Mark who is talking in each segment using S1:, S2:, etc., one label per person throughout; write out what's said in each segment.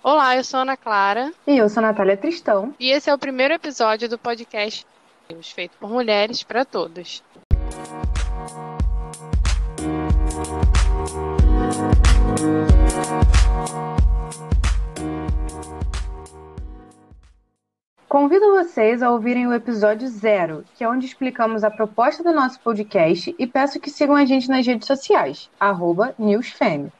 S1: Olá, eu sou Ana Clara.
S2: E eu sou Natália Tristão.
S1: E esse é o primeiro episódio do podcast feito por mulheres para todos.
S2: Convido vocês a ouvirem o episódio zero, que é onde explicamos a proposta do nosso podcast e peço que sigam a gente nas redes sociais, arroba NewsFem.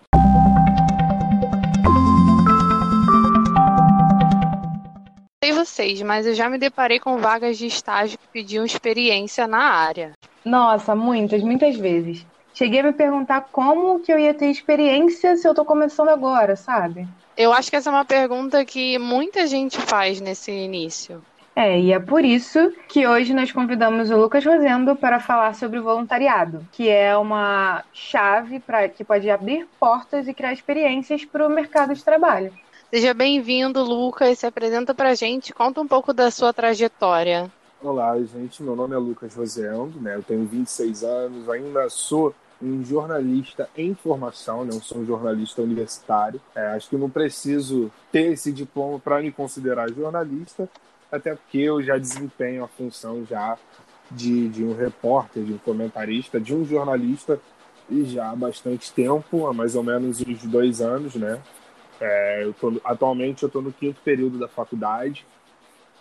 S1: Vocês, mas eu já me deparei com vagas de estágio que pediam experiência na área.
S2: Nossa, muitas, muitas vezes. Cheguei a me perguntar como que eu ia ter experiência se eu tô começando agora, sabe?
S1: Eu acho que essa é uma pergunta que muita gente faz nesse início.
S2: É, e é por isso que hoje nós convidamos o Lucas Rosendo para falar sobre o voluntariado, que é uma chave para que pode abrir portas e criar experiências para o mercado de trabalho.
S1: Seja bem-vindo, Lucas. Se apresenta pra gente, conta um pouco da sua trajetória.
S3: Olá, gente. Meu nome é Lucas Rosendo, né? Eu tenho 26 anos, ainda sou um jornalista em formação, não né? sou um jornalista universitário. É, acho que não preciso ter esse diploma para me considerar jornalista, até porque eu já desempenho a função já de, de um repórter, de um comentarista, de um jornalista e já há bastante tempo, há mais ou menos uns dois anos, né? É, eu tô, atualmente eu estou no quinto período da faculdade.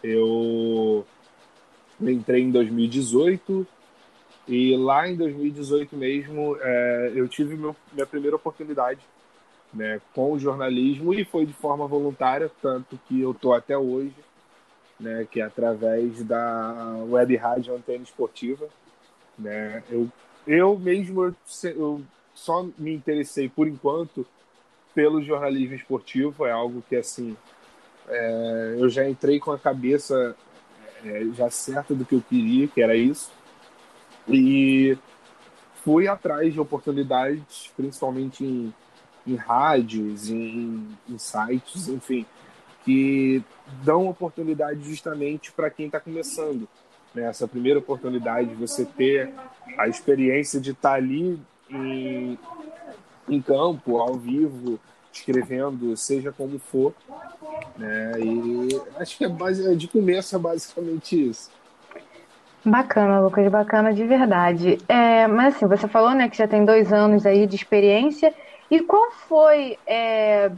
S3: Eu entrei em 2018 e lá em 2018 mesmo é, eu tive meu, minha primeira oportunidade né, com o jornalismo e foi de forma voluntária, tanto que eu estou até hoje, né, que é através da web rádio Antena Esportiva. Né, eu, eu mesmo eu, eu só me interessei por enquanto pelo jornalismo esportivo, é algo que, assim, é, eu já entrei com a cabeça é, já certa do que eu queria, que era isso, e fui atrás de oportunidades, principalmente em, em rádios, em, em sites, enfim, que dão oportunidade justamente para quem está começando. Né? Essa primeira oportunidade, você ter a experiência de estar tá ali em, em campo, ao vivo, escrevendo, seja como for. Né? E acho que é base, de começo é basicamente isso.
S2: Bacana, Lucas, bacana de verdade. É, mas assim, você falou né, que já tem dois anos aí de experiência. E qual foi é,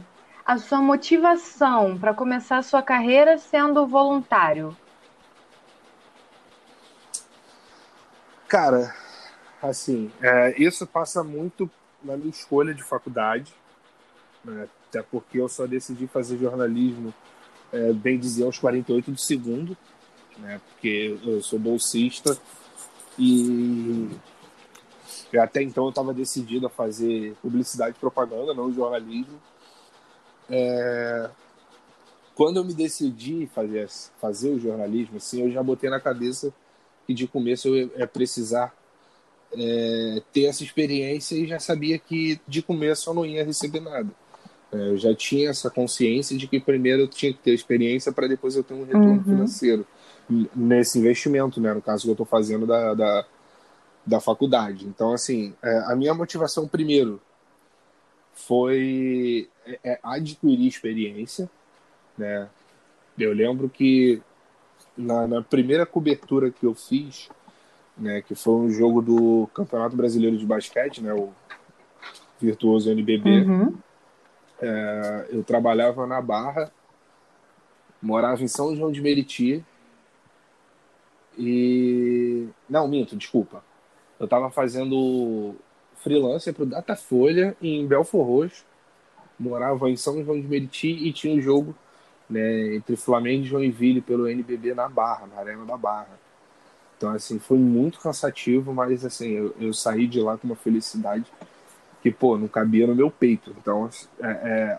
S2: a sua motivação para começar a sua carreira sendo voluntário?
S3: Cara, assim, é, isso passa muito na minha escolha de faculdade, né? até porque eu só decidi fazer jornalismo, é, bem dizer, aos 48 do segundo, né? porque eu sou bolsista e até então eu estava decidido a fazer publicidade e propaganda, não jornalismo. É... Quando eu me decidi fazer, fazer o jornalismo, assim, eu já botei na cabeça que de começo eu ia precisar é, ter essa experiência e já sabia que de começo eu não ia receber nada. É, eu já tinha essa consciência de que primeiro eu tinha que ter experiência para depois eu ter um retorno uhum. financeiro nesse investimento, né? No caso que eu estou fazendo da, da, da, faculdade. Então, assim, é, a minha motivação primeiro foi é, é adquirir experiência, né? Eu lembro que na, na primeira cobertura que eu fiz, né, que foi um jogo do Campeonato Brasileiro de Basquete, né, o virtuoso NBB. Uhum. É, eu trabalhava na Barra, morava em São João de Meriti e não minto, desculpa. Eu estava fazendo freelancer para o Datafolha em Belfor Roxo, morava em São João de Meriti e tinha um jogo né, entre Flamengo e Joinville pelo NBB na Barra, na Arena da Barra. Então, assim, foi muito cansativo, mas, assim, eu, eu saí de lá com uma felicidade que, pô, não cabia no meu peito. Então, é, é,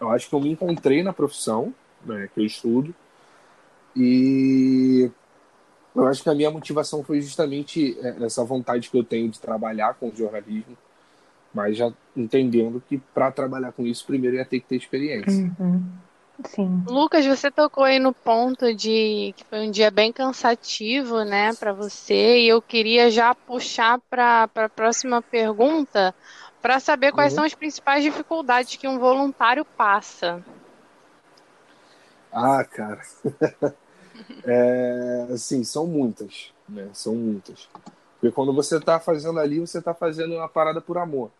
S3: eu acho que eu me encontrei na profissão né, que eu estudo e eu acho que a minha motivação foi justamente é, essa vontade que eu tenho de trabalhar com jornalismo, mas já entendendo que para trabalhar com isso, primeiro ia ter que ter experiência.
S2: Uhum. Sim.
S1: Lucas, você tocou aí no ponto de que foi um dia bem cansativo, né, para você, e eu queria já puxar para a próxima pergunta para saber quais uhum. são as principais dificuldades que um voluntário passa.
S3: Ah, cara. é, assim, são muitas, né? São muitas. Porque quando você está fazendo ali, você está fazendo uma parada por amor.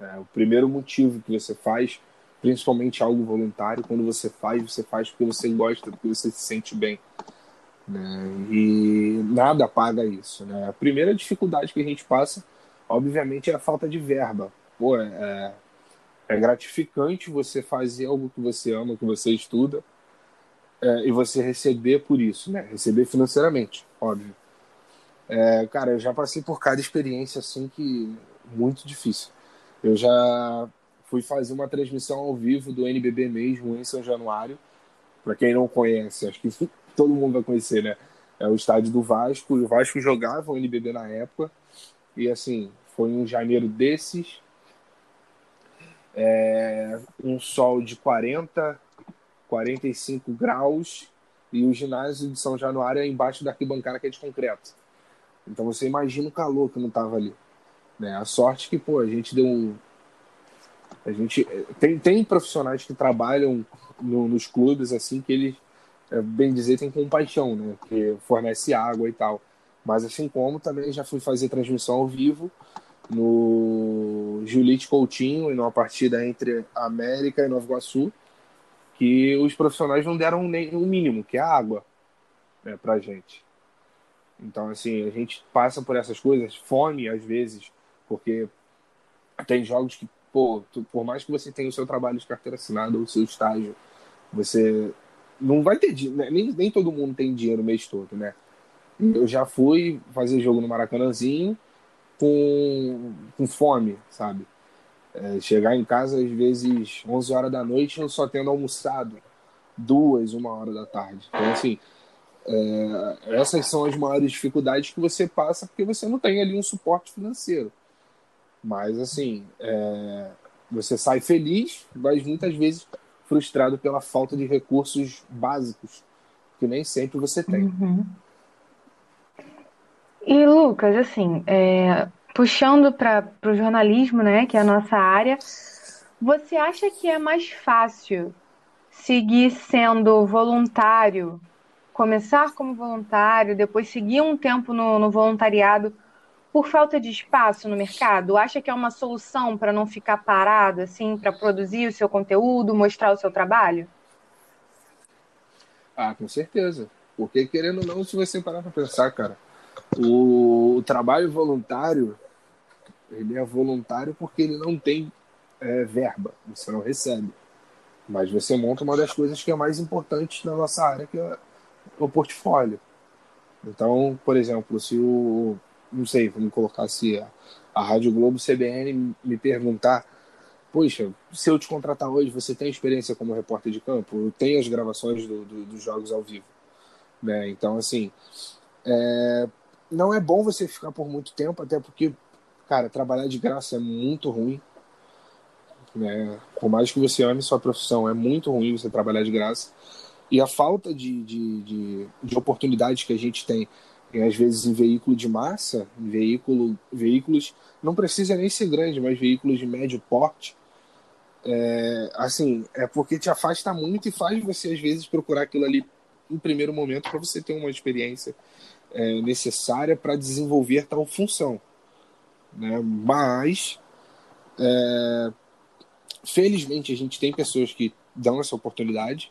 S3: É, o primeiro motivo que você faz, principalmente algo voluntário, quando você faz, você faz porque você gosta, porque você se sente bem. Né? E nada paga isso. Né? A primeira dificuldade que a gente passa, obviamente, é a falta de verba. Pô, é, é gratificante você fazer algo que você ama, que você estuda, é, e você receber por isso, né? Receber financeiramente, óbvio. É, cara, eu já passei por cada experiência assim que muito difícil. Eu já fui fazer uma transmissão ao vivo do NBB mesmo em São Januário. Para quem não conhece, acho que todo mundo vai conhecer, né? É o estádio do Vasco. O Vasco jogava o NBB na época. E assim, foi em janeiro desses. É, um sol de 40, 45 graus. E o ginásio de São Januário é embaixo da arquibancada que é de concreto. Então você imagina o calor que não tava ali. Né? A sorte que, pô, a gente deu um. A gente. Tem, tem profissionais que trabalham no, nos clubes, assim, que eles, é, bem dizer, têm compaixão, né? Que fornece água e tal. Mas assim como também já fui fazer transmissão ao vivo no Julite Coutinho, em uma partida entre América e Nova Iguaçu, que os profissionais não deram nem o mínimo, que é a água, né, pra gente. Então, assim, a gente passa por essas coisas, fome às vezes, porque tem jogos que, pô, tu, por mais que você tenha o seu trabalho de carteira assinada ou o seu estágio, você não vai ter né? nem, nem todo mundo tem dinheiro o mês todo, né? Eu já fui fazer jogo no Maracanãzinho com, com fome, sabe? É, chegar em casa às vezes 11 horas da noite eu só tendo almoçado duas, uma hora da tarde. Então, assim, é, essas são as maiores dificuldades que você passa porque você não tem ali um suporte financeiro. Mas, assim, é, você sai feliz, mas muitas vezes frustrado pela falta de recursos básicos, que nem sempre você tem.
S2: Uhum. E, Lucas, assim, é, puxando para o jornalismo, né, que é a nossa área, você acha que é mais fácil seguir sendo voluntário começar como voluntário, depois seguir um tempo no, no voluntariado por falta de espaço no mercado? Acha que é uma solução para não ficar parado, assim, para produzir o seu conteúdo, mostrar o seu trabalho?
S3: Ah, com certeza. Porque, querendo ou não, se você parar para pensar, cara, o, trabalho voluntário, ele é voluntário porque ele não tem é, verba, você não recebe. Mas você monta uma das coisas que é mais importante na nossa área, que é o portfólio. Então, por exemplo, se o. Não sei, vamos colocar se a, a Rádio Globo CBN me perguntar: Poxa, se eu te contratar hoje, você tem experiência como repórter de campo? Eu tenho as gravações do, do, dos jogos ao vivo. Né? Então, assim. É, não é bom você ficar por muito tempo, até porque, cara, trabalhar de graça é muito ruim. Né? Por mais que você ame sua profissão, é muito ruim você trabalhar de graça. E a falta de, de, de, de oportunidades que a gente tem, às vezes em veículo de massa, em veículo, veículos, não precisa nem ser grande, mas veículos de médio porte, é, assim, é porque te afasta muito e faz você, às vezes, procurar aquilo ali em primeiro momento para você ter uma experiência é, necessária para desenvolver tal função. Né? Mas, é, felizmente, a gente tem pessoas que dão essa oportunidade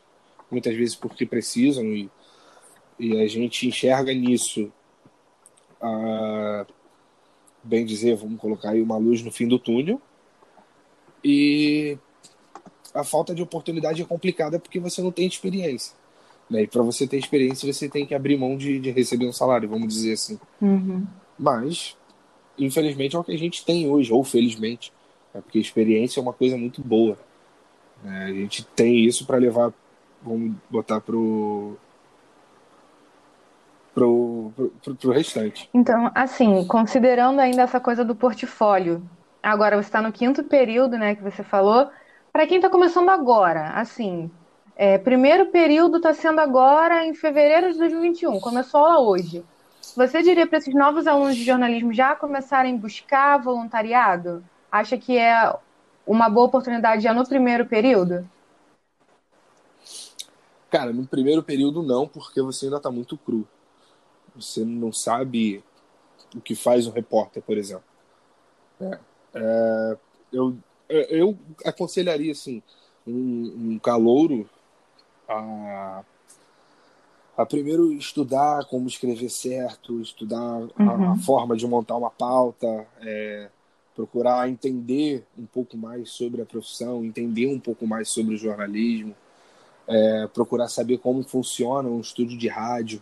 S3: muitas vezes porque precisam e, e a gente enxerga nisso, a, bem dizer, vamos colocar aí uma luz no fim do túnel. E a falta de oportunidade é complicada porque você não tem experiência. Né? E para você ter experiência, você tem que abrir mão de, de receber um salário, vamos dizer assim.
S2: Uhum.
S3: Mas, infelizmente, é o que a gente tem hoje, ou felizmente. É porque experiência é uma coisa muito boa. É, a gente tem isso para levar vamos botar pro pro, pro, pro restante.
S2: Então, assim, considerando ainda essa coisa do portfólio, agora você está no quinto período, né, que você falou. Para quem está começando agora, assim, é, primeiro período está sendo agora em fevereiro de 2021, começou lá hoje. Você diria para esses novos alunos de jornalismo já começarem a buscar voluntariado? Acha que é uma boa oportunidade já no primeiro período?
S3: Cara, no primeiro período não, porque você ainda está muito cru. Você não sabe o que faz um repórter, por exemplo. É, é, eu, eu aconselharia assim um, um calouro a, a primeiro estudar como escrever certo, estudar uhum. a, a, uhum. forma de montar uma pauta, é, procurar entender um pouco mais sobre a profissão, entender um pouco mais sobre o jornalismo, é, procurar saber como funciona um estúdio de rádio.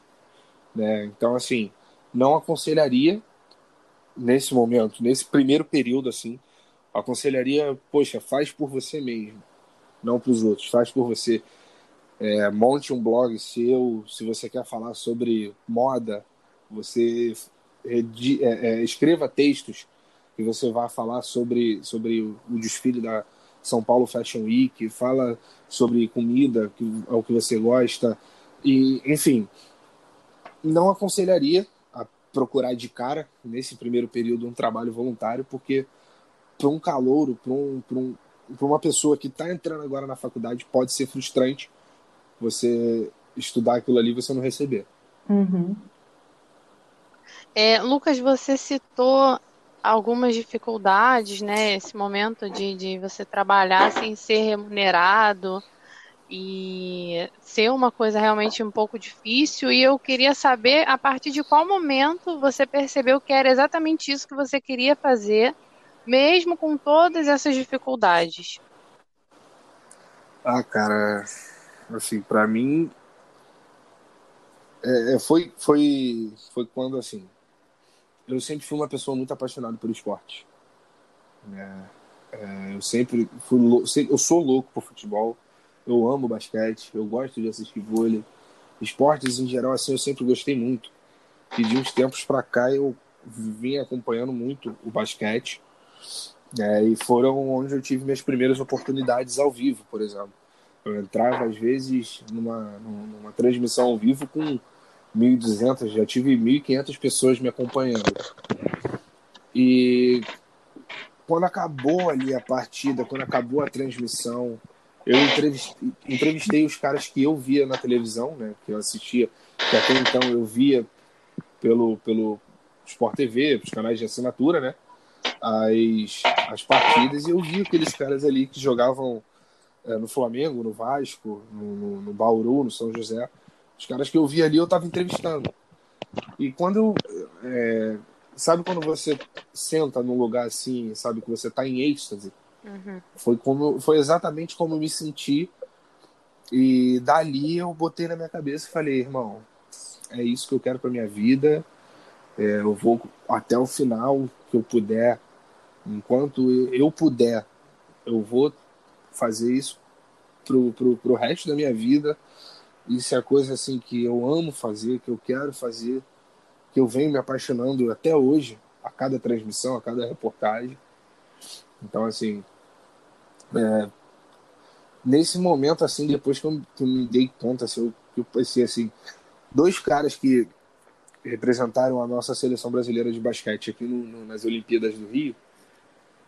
S3: Né? Então, assim, não aconselharia nesse momento, nesse primeiro período, assim, aconselharia, poxa, faz por você mesmo, não para os outros, faz por você. É, monte um blog seu, se você quer falar sobre moda, você é, é, escreva textos que você vai falar sobre, sobre o desfile da São Paulo Fashion Week, fala sobre comida, que é o que você gosta, e enfim, não aconselharia a procurar de cara nesse primeiro período um trabalho voluntário, porque para um calouro, para um, um, uma pessoa que está entrando agora na faculdade, pode ser frustrante você estudar aquilo ali e você não receber.
S2: Uhum.
S1: É, Lucas, você citou algumas dificuldades, né? Esse momento de, de você trabalhar sem ser remunerado e ser uma coisa realmente um pouco difícil. E eu queria saber a partir de qual momento você percebeu que era exatamente isso que você queria fazer, mesmo com todas essas dificuldades.
S3: Ah, cara, assim, para mim é, é, foi, foi, foi quando assim eu sempre fui uma pessoa muito apaixonada pelo esporte. É, é, eu sempre fui eu sou louco por futebol, eu amo basquete, eu gosto de assistir vôlei, esportes em geral assim eu sempre gostei muito. E de uns tempos para cá eu vim acompanhando muito o basquete. É, e foram onde eu tive minhas primeiras oportunidades ao vivo, por exemplo. Eu entrava às vezes numa, numa transmissão ao vivo com 1.200, já tive 1.500 pessoas me acompanhando. E quando acabou ali a partida, quando acabou a transmissão, eu entrevistei, entrevistei os caras que eu via na televisão, né, que eu assistia, que até então eu via pelo, pelo Sport TV, os canais de assinatura, né, as, as partidas, e eu vi aqueles caras ali que jogavam é, no Flamengo, no Vasco, no, no, no Bauru, no São José, os caras que eu vi ali eu tava entrevistando. E quando eu. É, sabe quando você senta num lugar assim, sabe, que você tá em êxtase?
S1: Uhum.
S3: Foi, como, foi exatamente como eu me senti. E dali eu botei na minha cabeça e falei, irmão, é isso que eu quero pra minha vida. É, eu vou até o final que eu puder. Enquanto eu puder, eu vou fazer isso pro, pro, pro resto da minha vida. Isso é coisa assim que eu amo fazer, que eu quero fazer, que eu venho me apaixonando até hoje, a cada transmissão, a cada reportagem. Então, assim, é, nesse momento, assim, depois que eu, que eu me dei conta, assim, eu, eu pensei assim, dois caras que representaram a nossa seleção brasileira de basquete aqui no, no, nas Olimpíadas do Rio,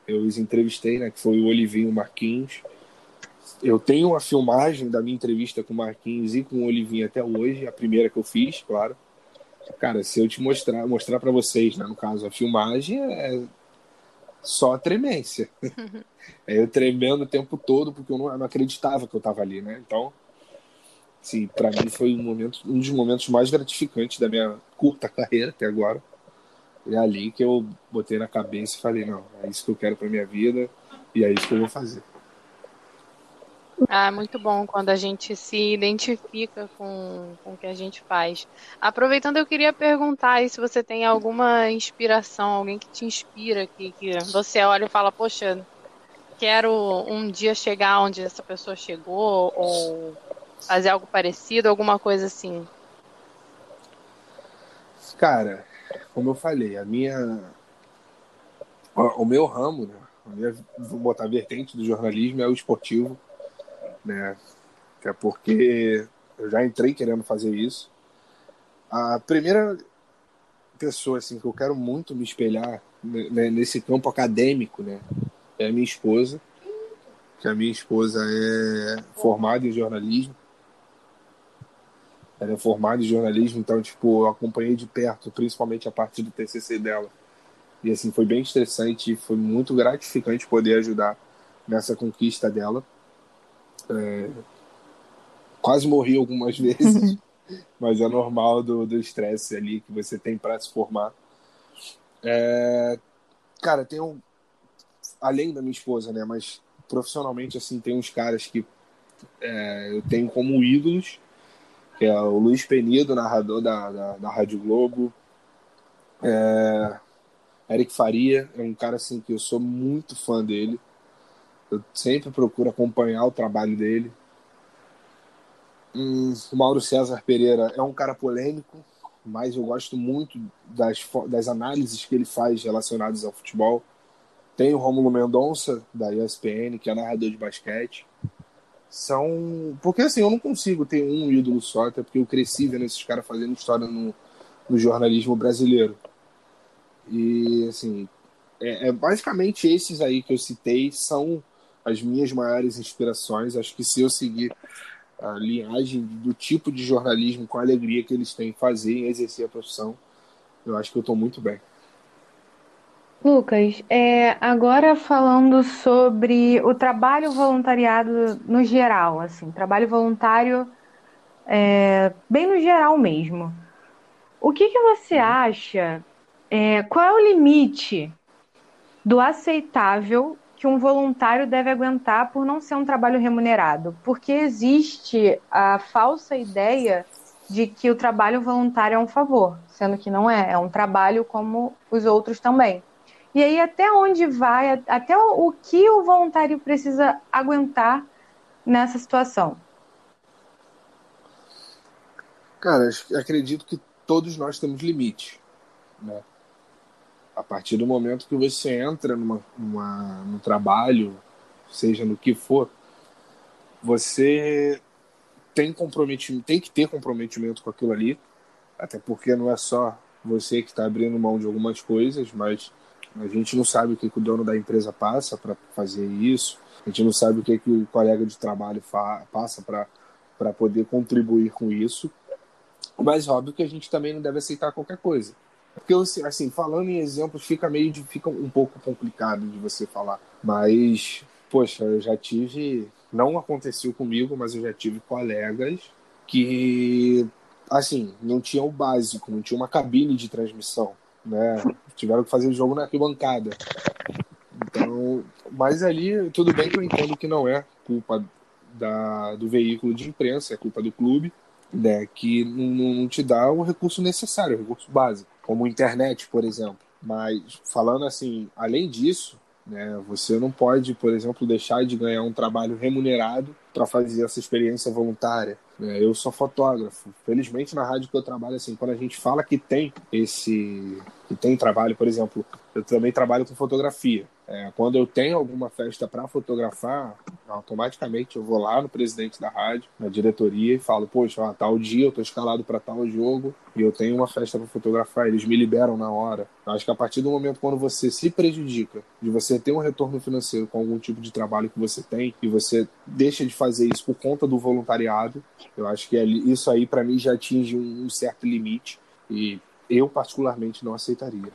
S3: eu os entrevistei, né, que foi o Olivinho Marquinhos, eu tenho uma filmagem da minha entrevista com o Marquinhos e com o Olivinho até hoje, a primeira que eu fiz, claro. Cara, se eu te mostrar, mostrar para vocês, né, no caso, a filmagem é só tremência. eu tremendo o tempo todo porque eu não, eu não acreditava que eu estava ali, né? Então, sim, para mim foi um momento, um dos momentos mais gratificantes da minha curta carreira até agora. É ali que eu botei na cabeça e falei, não, é isso que eu quero para minha vida e é isso que eu vou fazer.
S1: Ah, muito bom quando a gente se identifica com, com o que a gente faz. Aproveitando, eu queria perguntar aí se você tem alguma inspiração, alguém que te inspira, que, que você olha e fala, poxa, quero um dia chegar onde essa pessoa chegou, ou fazer algo parecido, alguma coisa assim.
S3: Cara, como eu falei, a minha. O meu ramo, né? A minha, vou botar vertente do jornalismo é o esportivo né? Que é porque eu já entrei querendo fazer isso. A primeira pessoa assim que eu quero muito me espelhar nesse campo acadêmico, né, é a minha esposa, que a minha esposa é formada em jornalismo. Ela é formada em jornalismo, então, tipo, eu acompanhei de perto, principalmente a partir do TCC dela. E, assim, foi bem estressante, foi muito gratificante poder ajudar nessa conquista dela. É... Quase morri algumas vezes, mas é normal do estresse ali que você tem para se formar. É... Cara, tem um. Além da minha esposa, né? Mas profissionalmente, assim, tem uns caras que é, eu tenho como ídolos, que é o Luiz Penido, narrador da, da, da Rádio Globo. É, Eric Faria é um cara assim que eu sou muito fã dele. Eu sempre procuro acompanhar o trabalho dele. Hum, o Mauro César Pereira é um cara polêmico, mas eu gosto muito das, das análises que ele faz relacionadas ao futebol. Tem o Rômulo Mendonça, da ESPN, que é narrador de basquete. São. Porque assim, eu não consigo ter um ídolo só, até porque eu cresci vendo esses caras fazendo história no, no jornalismo brasileiro. E assim, é, é, basicamente esses aí que eu citei são as minhas maiores inspirações. Acho que se eu seguir a linhagem do tipo de jornalismo com a alegria que eles têm em fazer e exercer a profissão, eu acho que eu estou muito bem.
S2: Lucas, é, agora falando sobre o trabalho voluntariado no geral, assim, trabalho voluntário é, bem no geral mesmo. O que, que você acha? É, qual é o limite do aceitável que um voluntário deve aguentar por não ser um trabalho remunerado? Porque existe a falsa ideia de que o trabalho voluntário é um favor, sendo que não é, é um trabalho como os outros também. E aí, até onde vai, até o, que o voluntário precisa aguentar nessa situação?
S3: Cara, acredito que todos nós temos limite, né? A partir do momento que você entra numa, numa, num trabalho, seja no que for, você tem comprometimento, tem que ter comprometimento com aquilo ali, até porque não é só você que está abrindo mão de algumas coisas, mas a gente não sabe o que, que o dono da empresa passa para fazer isso. A gente não sabe o que, que o colega de trabalho passa para poder contribuir com isso. Mas óbvio que a gente também não deve aceitar qualquer coisa. Porque, assim, falando em exemplos, fica meio de, fica um pouco complicado de você falar. Mas, poxa, eu já tive. Não aconteceu comigo, mas eu já tive colegas que, assim, não tinham o básico, não tinha uma cabine de transmissão né? Tiveram que fazer o jogo na arquibancada. Então, mas ali tudo bem que eu entendo que não é culpa da, do veículo de imprensa, é culpa do clube, né? Que não, não te dá o recurso necessário, o recurso básico, como internet, por exemplo. Mas falando assim, além disso, né, você não pode, por exemplo, deixar de ganhar um trabalho remunerado para fazer essa experiência voluntária. Né? Eu sou fotógrafo. Felizmente, na rádio que eu trabalho, assim, quando a gente fala que tem esse. que tem trabalho, por exemplo, eu também trabalho com fotografia. É, quando eu tenho alguma festa para fotografar, automaticamente eu vou lá no presidente da rádio, na diretoria, e falo: Poxa, ó, tal dia eu tô escalado para tal jogo e eu tenho uma festa para fotografar. Eles me liberam na hora. Eu acho que a partir do momento quando você se prejudica de você ter um retorno financeiro com algum tipo de trabalho que você tem e você deixa de fazer isso por conta do voluntariado, eu acho que isso aí para mim já atinge um certo limite e eu particularmente não aceitaria.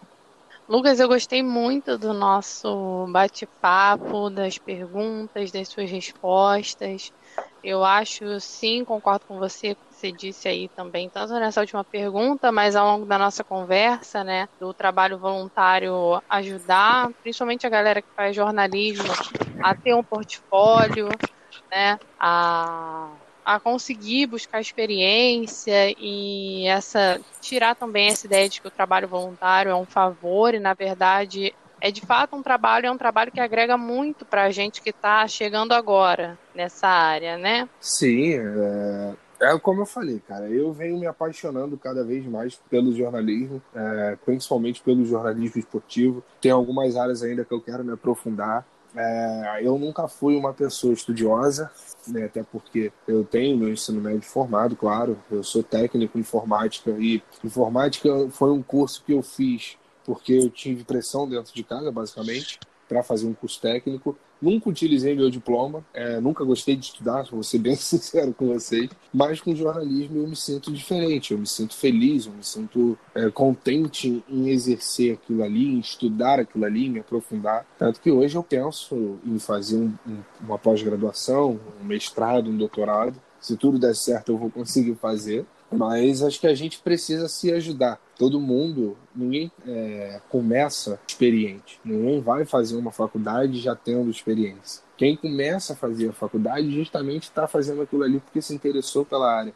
S1: Lucas, eu gostei muito do nosso bate-papo, das perguntas, das suas respostas. Eu acho, sim, concordo com você, que você disse aí também, tanto nessa última pergunta, mas ao longo da nossa conversa, né, do trabalho voluntário ajudar, principalmente a galera que faz jornalismo, a ter um portfólio, né, a a conseguir buscar experiência e essa tirar também essa ideia de que o trabalho voluntário é um favor e na verdade é de fato um trabalho, é um trabalho que agrega muito para a gente que está chegando agora nessa área, né?
S3: Sim, é, é, como eu falei, cara, eu venho me apaixonando cada vez mais pelo jornalismo, é, principalmente pelo jornalismo esportivo. Tem algumas áreas ainda que eu quero me aprofundar. É, eu nunca fui uma pessoa estudiosa, né, até porque eu tenho meu ensino médio formado, claro, eu sou técnico em informática e informática foi um curso que eu fiz porque eu tive pressão dentro de casa, basicamente. Para fazer um curso técnico. Nunca utilizei meu diploma, é, nunca gostei de estudar, vou ser bem sincero com vocês, mas com jornalismo eu me sinto diferente, eu me sinto feliz, eu me sinto é, contente em exercer aquilo ali, em estudar aquilo ali, me aprofundar. Tanto que hoje eu penso em fazer um, um, uma pós-graduação, um mestrado, um doutorado. Se tudo der certo, eu vou conseguir fazer. Mas acho que a gente precisa se ajudar. Todo mundo, ninguém é, começa experiente. Ninguém vai fazer uma faculdade já tendo experiência. Quem começa a fazer a faculdade justamente está fazendo aquilo ali porque se interessou pela área.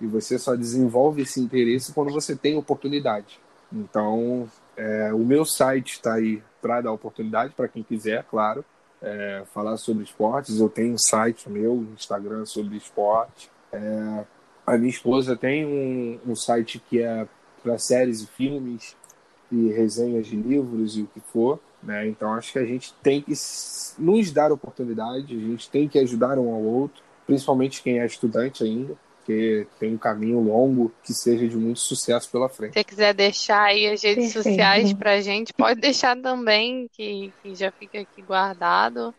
S3: E você só desenvolve esse interesse quando você tem oportunidade. Então, é, o meu site está aí para dar oportunidade para quem quiser, claro, é, falar sobre esportes. Eu tenho um site meu, Instagram sobre esporte. É, a minha esposa tem um, um site que é para séries e filmes e resenhas de livros e o que for. Né? Então acho que a gente tem que nos dar oportunidade, a gente tem que ajudar um ao outro, principalmente quem é estudante ainda, porque tem um caminho longo que seja de muito sucesso pela frente.
S1: Se você quiser deixar aí as redes Perfeito. sociais pra gente, pode deixar também, que, que já fica aqui guardado.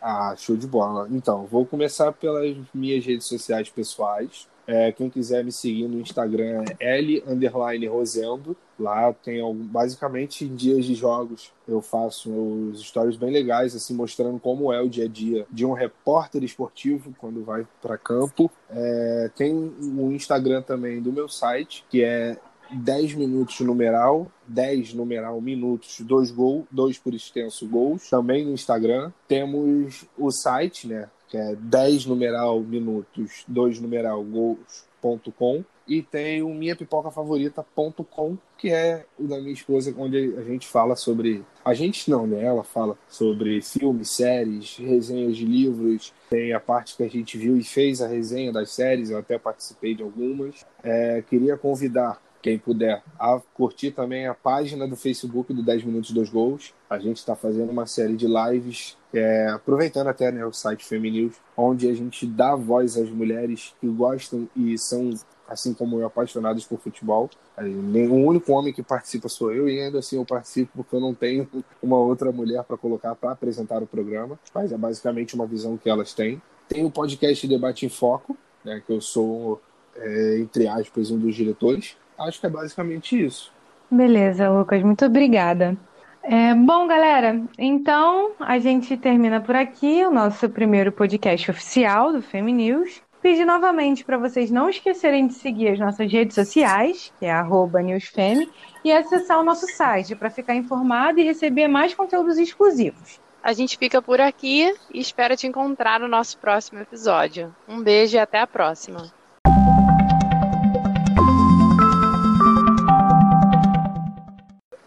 S3: Ah, show de bola. Então, vou começar pelas minhas redes sociais pessoais. É, quem quiser me seguir no Instagram é L Rosendo. Lá tem basicamente em dias de jogos eu faço os stories bem legais, assim, mostrando como é o dia a dia de um repórter esportivo quando vai para campo. É, tem o Instagram também do meu site, que é 10 minutos numeral, 10 numeral minutos, 2 gol, 2 por extenso gols, também no Instagram. Temos o site, né, que é 10 numeral minutos, 2 numeral gols.com e tem o minha pipoca favorita.com, que é o da minha esposa, onde a gente fala sobre. A gente não, né? Ela fala sobre filmes, séries, resenhas de livros. Tem a parte que a gente viu e fez a resenha das séries, eu até participei de algumas. É, queria convidar quem puder, a curtir também a página do Facebook do 10 Minutos dos Gols. A gente está fazendo uma série de lives, é, aproveitando até né, o site Feminews, onde a gente dá voz às mulheres que gostam e são, assim como eu, apaixonadas por futebol. O único homem que participa sou eu, e ainda assim eu participo porque eu não tenho uma outra mulher para colocar para apresentar o programa, mas é basicamente uma visão que elas têm. Tem o podcast Debate em Foco, né, que eu sou, é, entre aspas, um dos diretores acho que é basicamente isso.
S2: Beleza, Lucas, muito obrigada. É, bom, galera, então a gente termina por aqui o nosso primeiro podcast oficial do Feminews. Pedir novamente para vocês não esquecerem de seguir as nossas redes sociais, que é newsfem, e acessar o nosso site para ficar informado e receber mais conteúdos exclusivos.
S1: A gente fica por aqui e espera te encontrar no nosso próximo episódio. Um beijo e até a próxima.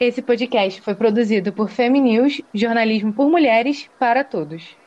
S2: Esse podcast foi produzido por Feminews, jornalismo por mulheres para todos.